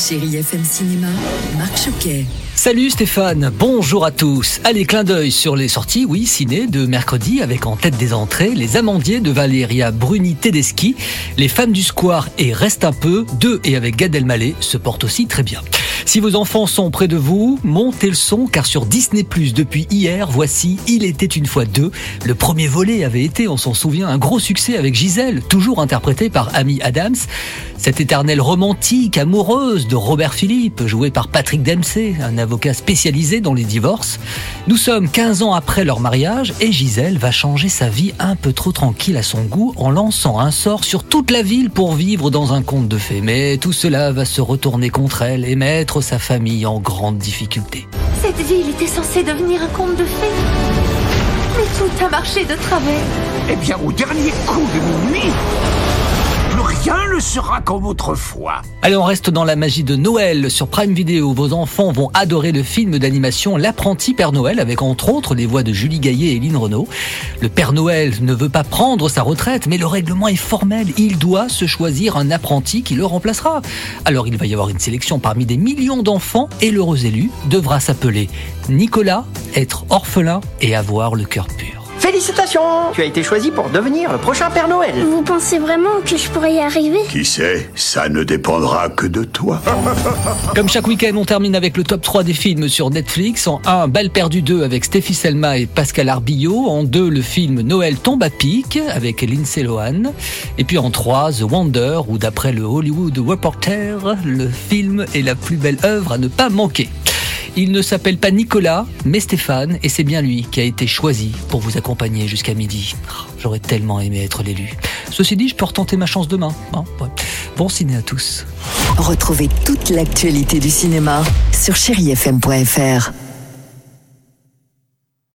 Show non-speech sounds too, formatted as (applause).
Chérie FM Cinéma, Marc Choquet. Salut Stéphane, bonjour à tous. Allez, clin d'œil sur les sorties, oui, ciné de mercredi avec en tête des entrées Les Amandiers de Valeria Bruni Tedeschi, Les Femmes du Square et Reste un peu, deux et avec Gad Elmaleh se portent aussi très bien. Si vos enfants sont près de vous, montez le son car sur Disney depuis hier, voici Il était une fois deux. Le premier volet avait été, on s'en souvient, un gros succès avec Gisèle, toujours interprétée par Amy Adams. Cette éternelle romantique, amoureuse de Robert Philippe, jouée par Patrick Dempsey, un avocat spécialisé dans les divorces. Nous sommes 15 ans après leur mariage et Gisèle va changer sa vie un peu trop tranquille à son goût en lançant un sort sur toute la ville pour vivre dans un conte de fées. Mais tout cela va se retourner contre elle et mettre sa famille en grande difficulté. Cette ville était censée devenir un conte de fées. Mais tout a marché de travers. Eh bien, au dernier coup de minuit, plus rien sera comme autrefois. Allez, on reste dans la magie de Noël sur Prime Video. Vos enfants vont adorer le film d'animation L'apprenti Père Noël avec entre autres les voix de Julie Gaillet et Lynn Renault. Le Père Noël ne veut pas prendre sa retraite, mais le règlement est formel. Il doit se choisir un apprenti qui le remplacera. Alors il va y avoir une sélection parmi des millions d'enfants et l'heureux élu devra s'appeler Nicolas, être orphelin et avoir le cœur pur. Félicitations Tu as été choisi pour devenir le prochain Père Noël. Vous pensez vraiment que je pourrais y arriver? Qui sait, ça ne dépendra que de toi. (laughs) Comme chaque week-end, on termine avec le top 3 des films sur Netflix. En 1, Balle perdue 2 avec Stéphie Selma et Pascal Arbillot. En 2, le film Noël tombe à pic avec Lindsay Lohan. Et puis en 3, The Wonder, où d'après le Hollywood Reporter, le film est la plus belle œuvre à ne pas manquer. Il ne s'appelle pas Nicolas, mais Stéphane, et c'est bien lui qui a été choisi pour vous accompagner jusqu'à midi. J'aurais tellement aimé être l'élu. Ceci dit, je peux retenter ma chance demain. hein. Bon ciné à tous. Retrouvez toute l'actualité du cinéma sur chérifm.fr.